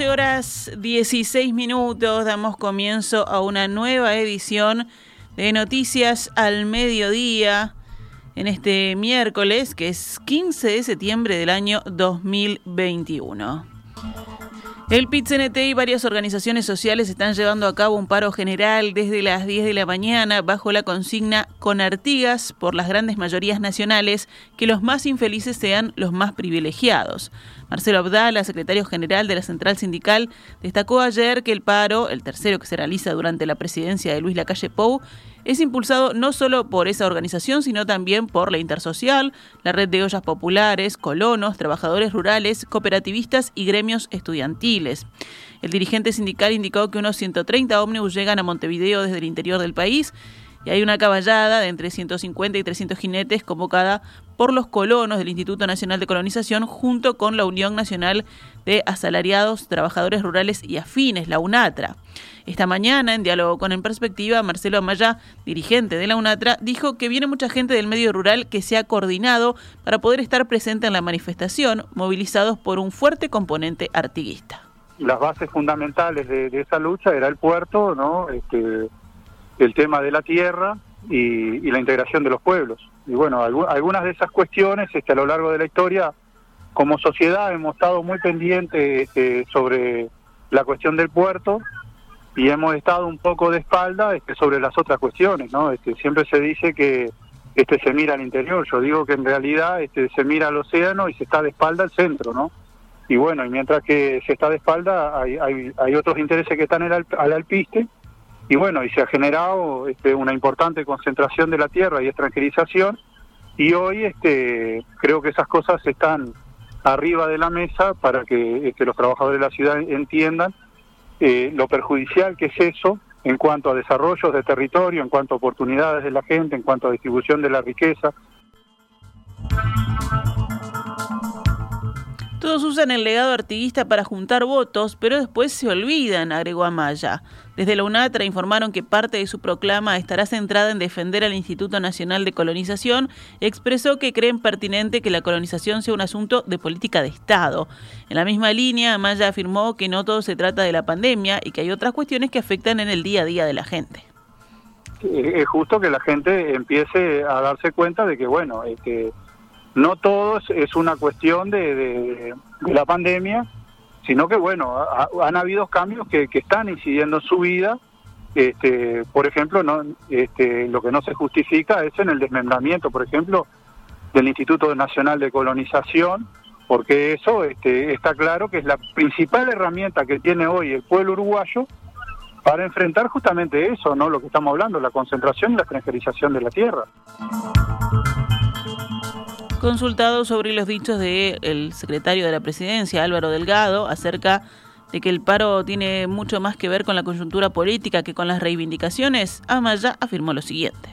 Horas 16 minutos damos comienzo a una nueva edición de Noticias al Mediodía en este miércoles que es 15 de septiembre del año 2021. El PIT-CNT y varias organizaciones sociales están llevando a cabo un paro general desde las 10 de la mañana bajo la consigna con Artigas por las grandes mayorías nacionales que los más infelices sean los más privilegiados. Marcelo Abdala, secretario general de la Central Sindical, destacó ayer que el paro, el tercero que se realiza durante la presidencia de Luis Lacalle Pou, es impulsado no solo por esa organización, sino también por la Intersocial, la Red de Ollas Populares, colonos, trabajadores rurales, cooperativistas y gremios estudiantiles. El dirigente sindical indicó que unos 130 ómnibus llegan a Montevideo desde el interior del país y hay una caballada de entre 150 y 300 jinetes convocada por los colonos del Instituto Nacional de Colonización junto con la Unión Nacional de Asalariados, Trabajadores Rurales y Afines, la UNATRA. Esta mañana, en diálogo con En Perspectiva, Marcelo Amaya, dirigente de la UNATRA, dijo que viene mucha gente del medio rural que se ha coordinado para poder estar presente en la manifestación, movilizados por un fuerte componente artiguista. Las bases fundamentales de, esa lucha era el puerto, ¿no? Este, el tema de la tierra y, la integración de los pueblos. Y bueno, algunas de esas cuestiones este, a lo largo de la historia, como sociedad hemos estado muy pendientes este, sobre la cuestión del puerto y hemos estado un poco de espalda este, sobre las otras cuestiones, ¿no? Este, siempre se dice que este se mira al interior, yo digo que en realidad este se mira al océano y se está de espalda al centro, ¿no? Y bueno, y mientras que se está de espalda hay, hay, hay otros intereses que están al, al alpiste y bueno, y se ha generado este, una importante concentración de la tierra y extranjerización y hoy este, creo que esas cosas están arriba de la mesa para que este, los trabajadores de la ciudad entiendan eh, lo perjudicial que es eso en cuanto a desarrollos de territorio, en cuanto a oportunidades de la gente, en cuanto a distribución de la riqueza. Todos usan el legado artiguista para juntar votos, pero después se olvidan, agregó Amaya. Desde la UNATRA informaron que parte de su proclama estará centrada en defender al Instituto Nacional de Colonización. Expresó que creen pertinente que la colonización sea un asunto de política de Estado. En la misma línea, Amaya afirmó que no todo se trata de la pandemia y que hay otras cuestiones que afectan en el día a día de la gente. Es justo que la gente empiece a darse cuenta de que, bueno, que no todo es una cuestión de, la pandemia, sino que bueno, han habido cambios que, están incidiendo en su vida. Este, por ejemplo, no, este, lo que no se justifica es en el desmembramiento, por ejemplo, del Instituto Nacional de Colonización, porque eso este, está claro que es la principal herramienta que tiene hoy el pueblo uruguayo para enfrentar justamente eso, ¿no? Lo que estamos hablando, la concentración y la extranjerización de la tierra. Consultado sobre los dichos del secretario de la presidencia, Álvaro Delgado, acerca de que el paro tiene mucho más que ver con la coyuntura política que con las reivindicaciones, Amaya afirmó lo siguiente.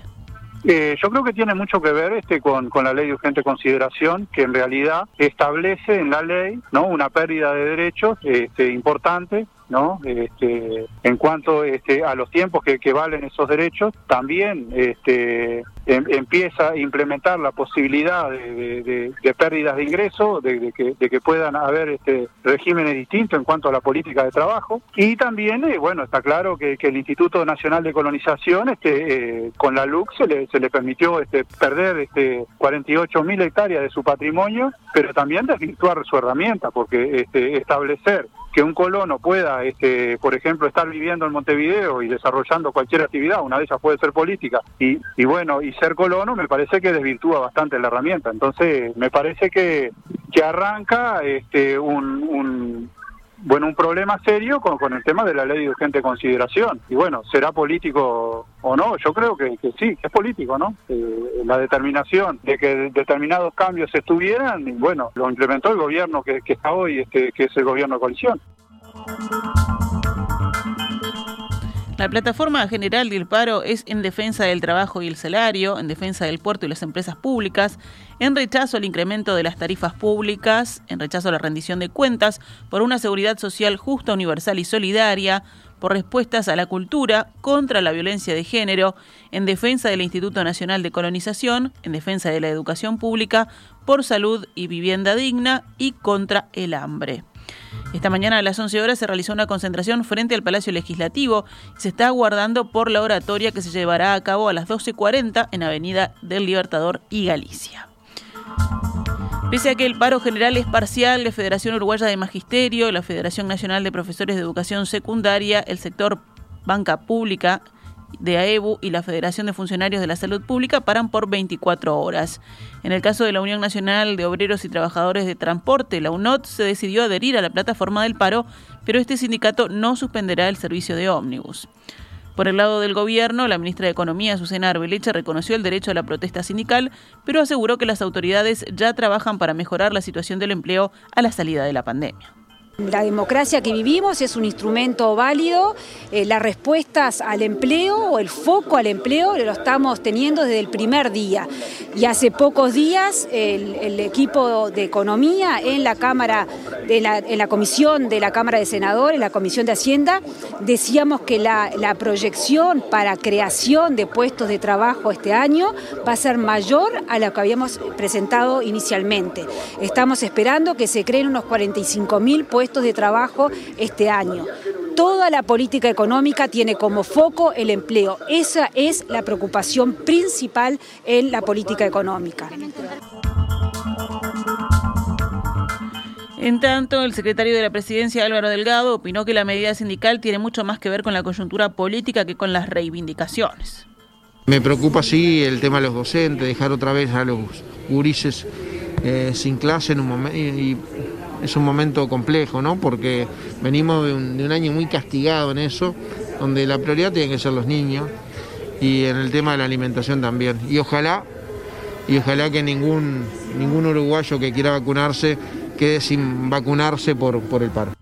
Eh, yo creo que tiene mucho que ver este con, con, la ley de urgente consideración, que en realidad establece en la ley no una pérdida de derechos este, importante ¿no? Este, en cuanto este, a los tiempos que, valen esos derechos, también este, em, empieza a implementar la posibilidad de, pérdidas de ingresos, de, que, de que puedan haber este, regímenes distintos en cuanto a la política de trabajo. Y también, eh, bueno, está claro que, el Instituto Nacional de Colonización, este, eh, con la LUC, se le, se le permitió este, perder este, 48 mil hectáreas de su patrimonio, pero también desvirtuar su herramienta, porque este, establecer que un colono pueda, este, por ejemplo, estar viviendo en Montevideo y desarrollando cualquier actividad, una de ellas puede ser política, y, y bueno, y ser colono me parece que desvirtúa bastante la herramienta. Entonces, me parece que, que arranca este, un, bueno, un problema serio con, el tema de la ley de urgente consideración. Y bueno, ¿será político o no? Yo creo que, sí, es político, ¿no? Eh, la determinación de que determinados cambios estuvieran, y bueno, lo implementó el gobierno que, que está hoy, este, que es el gobierno de coalición. La plataforma general del paro es en defensa del trabajo y el salario, en defensa del puerto y las empresas públicas, en rechazo al incremento de las tarifas públicas, en rechazo a la rendición de cuentas, por una seguridad social justa, universal y solidaria, por respuestas a la cultura, contra la violencia de género, en defensa del Instituto Nacional de Colonización, en defensa de la educación pública, por salud y vivienda digna y contra el hambre. Esta mañana a las 11 horas se realizó una concentración frente al Palacio Legislativo y se está aguardando por la oratoria que se llevará a cabo a las 12.40 en Avenida del Libertador y Galicia. Pese a que el paro general es parcial, la Federación Uruguaya de Magisterio, la Federación Nacional de Profesores de Educación Secundaria, el sector banca pública de AEBU y la Federación de Funcionarios de la Salud Pública paran por 24 horas. En el caso de la Unión Nacional de Obreros y Trabajadores de Transporte, la UNOT, se decidió adherir a la plataforma del paro, pero este sindicato no suspenderá el servicio de ómnibus. Por el lado del gobierno, la ministra de Economía, Susana Arbeleche, reconoció el derecho a la protesta sindical, pero aseguró que las autoridades ya trabajan para mejorar la situación del empleo a la salida de la pandemia. La democracia que vivimos es un instrumento válido, eh, las respuestas al empleo o el foco al empleo lo estamos teniendo desde el primer día. Y hace pocos días el, equipo de economía en la Cámara, en la comisión de la Cámara de Senadores, en la comisión de Hacienda, decíamos que la, la proyección para creación de puestos de trabajo este año va a ser mayor a la que habíamos presentado inicialmente. Estamos esperando que se creen unos 45 mil puestos de trabajo este año. Toda la política económica tiene como foco el empleo. Esa es la preocupación principal en la política económica. En tanto, el secretario de la presidencia, Álvaro Delgado, opinó que la medida sindical tiene mucho más que ver con la coyuntura política que con las reivindicaciones. Me preocupa, sí, el tema de los docentes, dejar otra vez a los gurises eh, sin clase en un momento. Y, es un momento complejo, ¿no? Porque venimos de un, año muy castigado en eso, donde la prioridad tiene que ser los niños y en el tema de la alimentación también. Y ojalá, y ojalá que ningún, ningún uruguayo que quiera vacunarse quede sin vacunarse por, por el paro.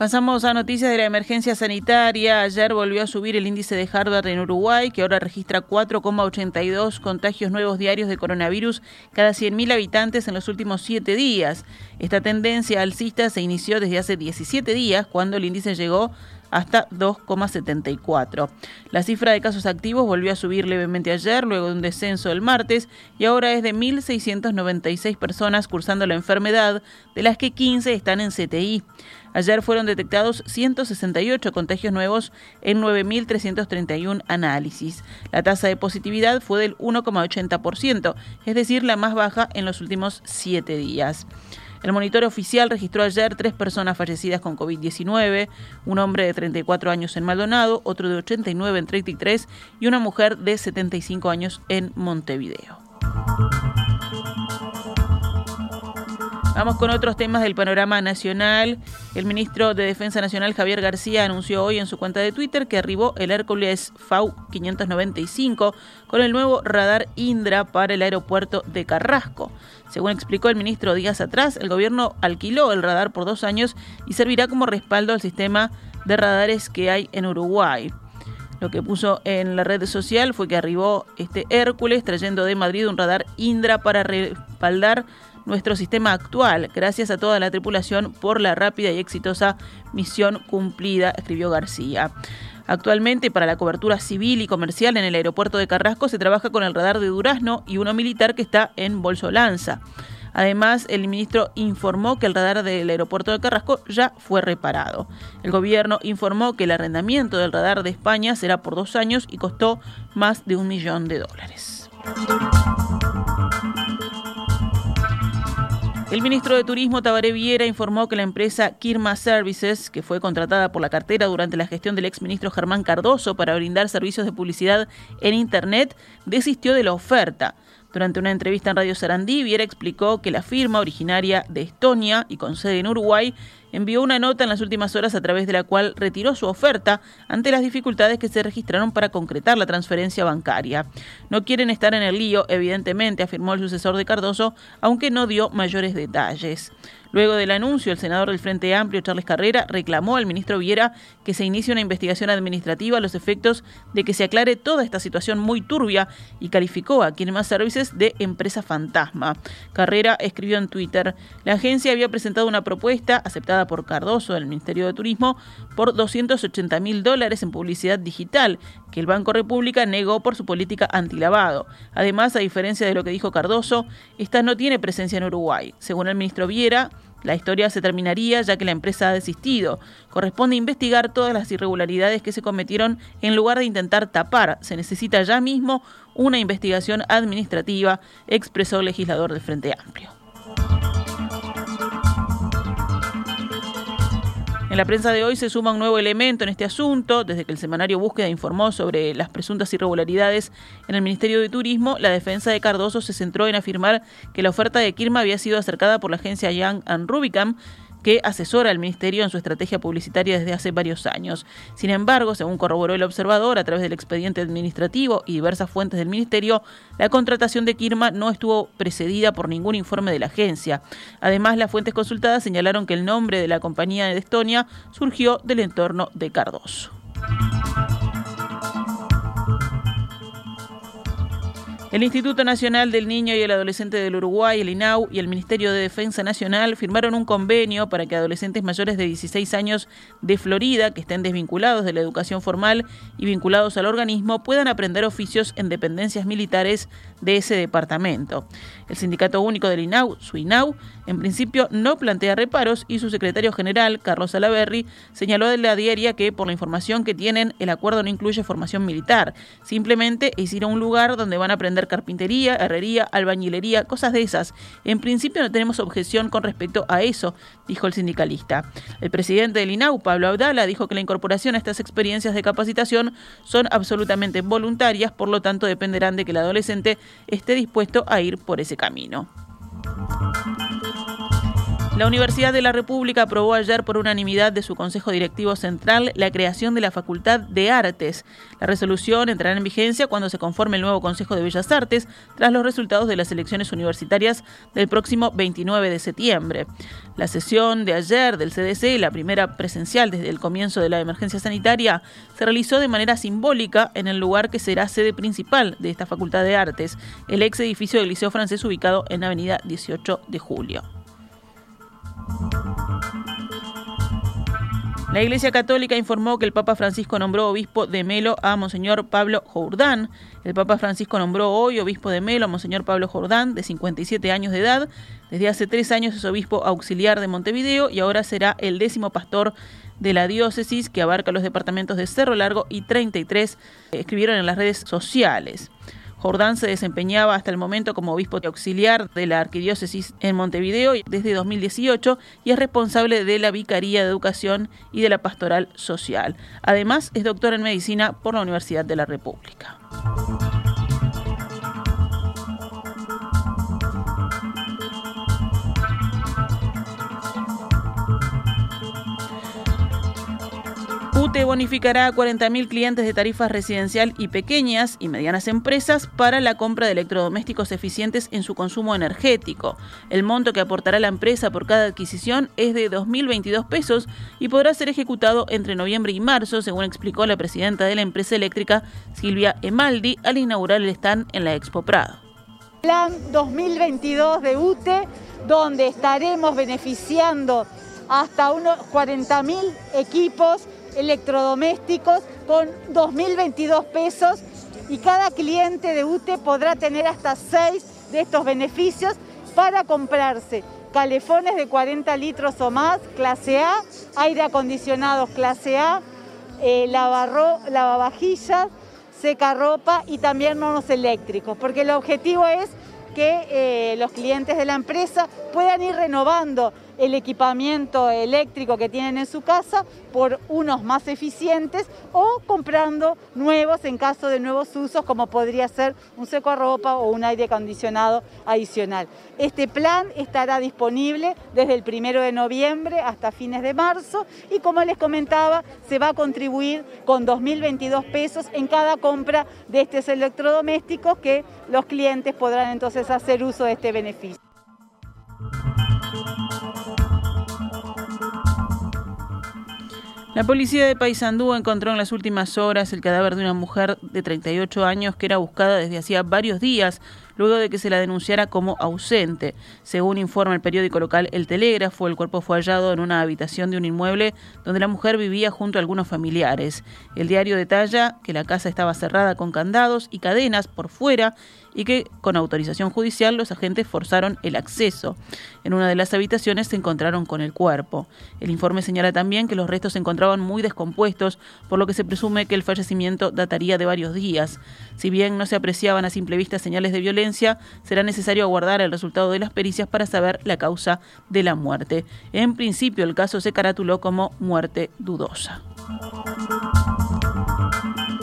Pasamos a noticias de la emergencia sanitaria. Ayer volvió a subir el índice de Harvard en Uruguay, que ahora registra 4,82 contagios nuevos diarios de coronavirus cada 100.000 habitantes en los últimos siete días. Esta tendencia alcista se inició desde hace 17 días, cuando el índice llegó hasta 2,74. La cifra de casos activos volvió a subir levemente ayer, luego de un descenso el martes, y ahora es de 1.696 personas cursando la enfermedad, de las que 15 están en CTI. Ayer fueron detectados 168 contagios nuevos en 9.331 análisis. La tasa de positividad fue del 1,80%, es decir, la más baja en los últimos siete días. El monitor oficial registró ayer tres personas fallecidas con COVID-19, un hombre de 34 años en Maldonado, otro de 89 en 33 y una mujer de 75 años en Montevideo. Vamos con otros temas del panorama nacional. El ministro de Defensa Nacional Javier García anunció hoy en su cuenta de Twitter que arribó el Hércules FAU 595 con el nuevo radar Indra para el aeropuerto de Carrasco. Según explicó el ministro días atrás, el gobierno alquiló el radar por dos años y servirá como respaldo al sistema de radares que hay en Uruguay. Lo que puso en la red social fue que arribó este Hércules trayendo de Madrid un radar Indra para respaldar nuestro sistema actual, gracias a toda la tripulación por la rápida y exitosa misión cumplida, escribió García. Actualmente, para la cobertura civil y comercial en el aeropuerto de Carrasco se trabaja con el radar de Durazno y uno militar que está en Bolsolanza. Además, el ministro informó que el radar del aeropuerto de Carrasco ya fue reparado. El gobierno informó que el arrendamiento del radar de España será por dos años y costó más de un millón de dólares. El ministro de Turismo Tabaré Viera informó que la empresa Kirma Services, que fue contratada por la cartera durante la gestión del exministro Germán Cardoso para brindar servicios de publicidad en Internet, desistió de la oferta. Durante una entrevista en Radio Sarandí, Viera explicó que la firma, originaria de Estonia y con sede en Uruguay, envió una nota en las últimas horas a través de la cual retiró su oferta ante las dificultades que se registraron para concretar la transferencia bancaria. No quieren estar en el lío, evidentemente, afirmó el sucesor de Cardoso, aunque no dio mayores detalles. Luego del anuncio, el senador del Frente Amplio, Charles Carrera, reclamó al ministro Viera que se inicie una investigación administrativa a los efectos de que se aclare toda esta situación muy turbia y calificó a Kinema Services de empresa fantasma. Carrera escribió en Twitter, la agencia había presentado una propuesta aceptada por Cardoso del Ministerio de Turismo por 280 mil dólares en publicidad digital que el Banco República negó por su política antilavado. Además, a diferencia de lo que dijo Cardoso, esta no tiene presencia en Uruguay. Según el ministro Viera, la historia se terminaría ya que la empresa ha desistido. Corresponde investigar todas las irregularidades que se cometieron en lugar de intentar tapar. Se necesita ya mismo una investigación administrativa, expresó el legislador del Frente Amplio. En la prensa de hoy se suma un nuevo elemento en este asunto. Desde que el semanario Búsqueda informó sobre las presuntas irregularidades en el Ministerio de Turismo, la defensa de Cardoso se centró en afirmar que la oferta de Kirma había sido acercada por la agencia Young and Rubicam que asesora al Ministerio en su estrategia publicitaria desde hace varios años. Sin embargo, según corroboró el observador a través del expediente administrativo y diversas fuentes del Ministerio, la contratación de Kirma no estuvo precedida por ningún informe de la agencia. Además, las fuentes consultadas señalaron que el nombre de la compañía de Estonia surgió del entorno de Cardoso. El Instituto Nacional del Niño y el Adolescente del Uruguay, el INAU, y el Ministerio de Defensa Nacional firmaron un convenio para que adolescentes mayores de 16 años de Florida, que estén desvinculados de la educación formal y vinculados al organismo, puedan aprender oficios en dependencias militares de ese departamento. El Sindicato Único del INAU, su INAU, en principio no plantea reparos y su secretario general, Carlos Salaberry, señaló de la diaria que, por la información que tienen, el acuerdo no incluye formación militar. Simplemente es ir a un lugar donde van a aprender carpintería, herrería, albañilería, cosas de esas. En principio no tenemos objeción con respecto a eso, dijo el sindicalista. El presidente del INAU, Pablo Abdala, dijo que la incorporación a estas experiencias de capacitación son absolutamente voluntarias, por lo tanto dependerán de que el adolescente esté dispuesto a ir por ese camino. La Universidad de la República aprobó ayer por unanimidad de su Consejo Directivo Central la creación de la Facultad de Artes. La resolución entrará en vigencia cuando se conforme el nuevo Consejo de Bellas Artes tras los resultados de las elecciones universitarias del próximo 29 de septiembre. La sesión de ayer del CDC, la primera presencial desde el comienzo de la emergencia sanitaria, se realizó de manera simbólica en el lugar que será sede principal de esta Facultad de Artes, el ex edificio del Liceo Francés ubicado en Avenida 18 de Julio. La Iglesia Católica informó que el Papa Francisco nombró obispo de Melo a Monseñor Pablo Jordán. El Papa Francisco nombró hoy obispo de Melo a Monseñor Pablo Jordán, de 57 años de edad. Desde hace tres años es obispo auxiliar de Montevideo y ahora será el décimo pastor de la diócesis que abarca los departamentos de Cerro Largo y 33, escribieron en las redes sociales. Jordán se desempeñaba hasta el momento como obispo auxiliar de la arquidiócesis en Montevideo desde 2018 y es responsable de la Vicaría de Educación y de la Pastoral Social. Además, es doctor en medicina por la Universidad de la República. UTE bonificará a 40.000 clientes de tarifas residencial y pequeñas y medianas empresas para la compra de electrodomésticos eficientes en su consumo energético. El monto que aportará la empresa por cada adquisición es de 2.022 pesos y podrá ser ejecutado entre noviembre y marzo, según explicó la presidenta de la empresa eléctrica, Silvia Emaldi, al inaugurar el stand en la Expo Prado. Plan 2022 de UTE, donde estaremos beneficiando hasta unos 40.000 equipos electrodomésticos con 2.022 pesos y cada cliente de UTE podrá tener hasta 6 de estos beneficios para comprarse. Calefones de 40 litros o más, clase A, aire acondicionado clase A, eh, lavavajillas, secarropa y también hornos eléctricos, porque el objetivo es que eh, los clientes de la empresa puedan ir renovando el equipamiento eléctrico que tienen en su casa por unos más eficientes o comprando nuevos en caso de nuevos usos como podría ser un seco a ropa o un aire acondicionado adicional. Este plan estará disponible desde el primero de noviembre hasta fines de marzo y como les comentaba se va a contribuir con 2.022 pesos en cada compra de estos electrodomésticos que los clientes podrán entonces hacer uso de este beneficio. La policía de Paysandú encontró en las últimas horas el cadáver de una mujer de 38 años que era buscada desde hacía varios días luego de que se la denunciara como ausente. Según informa el periódico local El Telégrafo, el cuerpo fue hallado en una habitación de un inmueble donde la mujer vivía junto a algunos familiares. El diario detalla que la casa estaba cerrada con candados y cadenas por fuera y que con autorización judicial los agentes forzaron el acceso. En una de las habitaciones se encontraron con el cuerpo. El informe señala también que los restos se encontraban muy descompuestos, por lo que se presume que el fallecimiento dataría de varios días. Si bien no se apreciaban a simple vista señales de violencia, será necesario aguardar el resultado de las pericias para saber la causa de la muerte. En principio el caso se caratuló como muerte dudosa.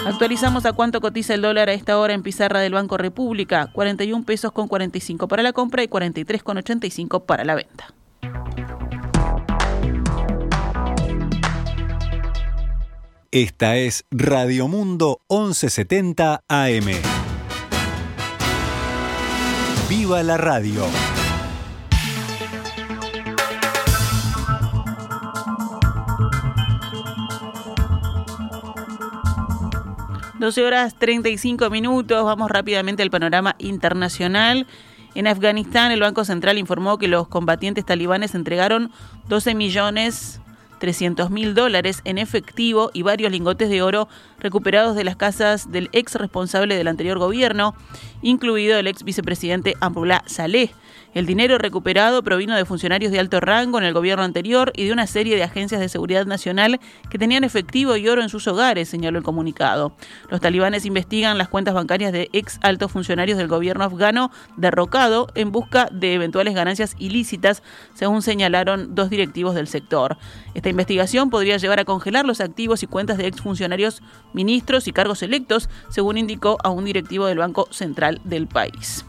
Actualizamos a cuánto cotiza el dólar a esta hora en pizarra del Banco República, 41 pesos con 45 para la compra y 43 con 85 para la venta. Esta es Radio Mundo 1170 AM. ¡Viva la radio! 12 horas 35 minutos, vamos rápidamente al panorama internacional. En Afganistán, el Banco Central informó que los combatientes talibanes entregaron 12 millones 300 mil dólares en efectivo y varios lingotes de oro recuperados de las casas del ex responsable del anterior gobierno, incluido el ex vicepresidente Amrullah Saleh. El dinero recuperado provino de funcionarios de alto rango en el gobierno anterior y de una serie de agencias de seguridad nacional que tenían efectivo y oro en sus hogares, señaló el comunicado. Los talibanes investigan las cuentas bancarias de ex altos funcionarios del gobierno afgano derrocado en busca de eventuales ganancias ilícitas, según señalaron dos directivos del sector. Esta investigación podría llevar a congelar los activos y cuentas de exfuncionarios, ministros y cargos electos, según indicó a un directivo del Banco Central del país.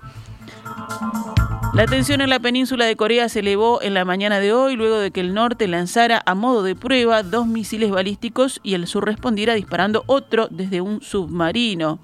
La tensión en la península de Corea se elevó en la mañana de hoy luego de que el norte lanzara a modo de prueba dos misiles balísticos y el sur respondiera disparando otro desde un submarino.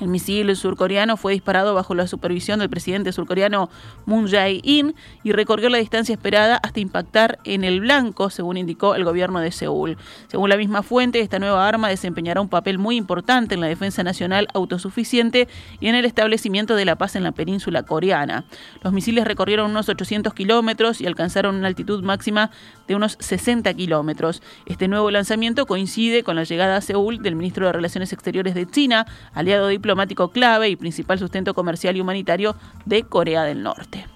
El misil surcoreano fue disparado bajo la supervisión del presidente surcoreano Moon Jae-in y recorrió la distancia esperada hasta impactar en el blanco, según indicó el gobierno de Seúl. Según la misma fuente, esta nueva arma desempeñará un papel muy importante en la defensa nacional autosuficiente y en el establecimiento de la paz en la península coreana. Los misiles recorrieron unos 800 kilómetros y alcanzaron una altitud máxima de unos 60 kilómetros. Este nuevo lanzamiento coincide con la llegada a Seúl del ministro de Relaciones Exteriores de China, aliado diplomático clave y principal sustento comercial y humanitario de Corea del Norte.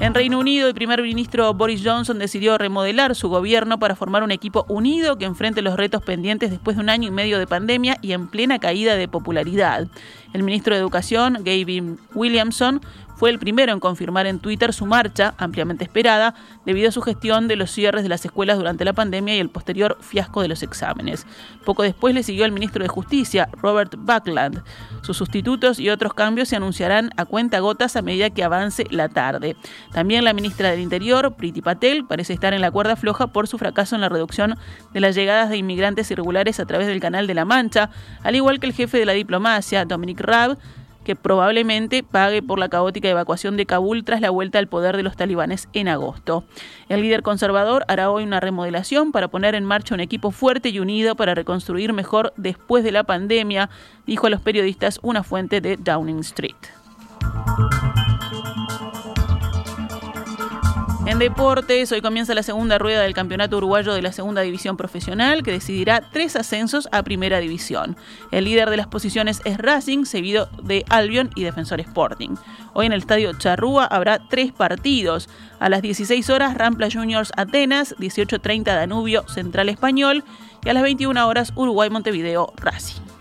En Reino Unido, el primer ministro Boris Johnson decidió remodelar su gobierno para formar un equipo unido que enfrente los retos pendientes después de un año y medio de pandemia y en plena caída de popularidad. El ministro de Educación, Gavin Williamson, fue el primero en confirmar en Twitter su marcha, ampliamente esperada, debido a su gestión de los cierres de las escuelas durante la pandemia y el posterior fiasco de los exámenes. Poco después le siguió el ministro de Justicia, Robert Buckland. Sus sustitutos y otros cambios se anunciarán a cuenta gotas a medida que avance la tarde. También la ministra del Interior, Priti Patel, parece estar en la cuerda floja por su fracaso en la reducción de las llegadas de inmigrantes irregulares a través del Canal de la Mancha, al igual que el jefe de la diplomacia, Dominic Raab, que probablemente pague por la caótica evacuación de Kabul tras la vuelta al poder de los talibanes en agosto. El líder conservador hará hoy una remodelación para poner en marcha un equipo fuerte y unido para reconstruir mejor después de la pandemia, dijo a los periodistas una fuente de Downing Street. En deportes, hoy comienza la segunda rueda del Campeonato Uruguayo de la Segunda División Profesional, que decidirá tres ascensos a Primera División. El líder de las posiciones es Racing, seguido de Albion y Defensor Sporting. Hoy en el Estadio Charrúa habrá tres partidos. A las 16 horas, Rampla Juniors Atenas, 18.30 Danubio Central Español y a las 21 horas, Uruguay Montevideo Racing.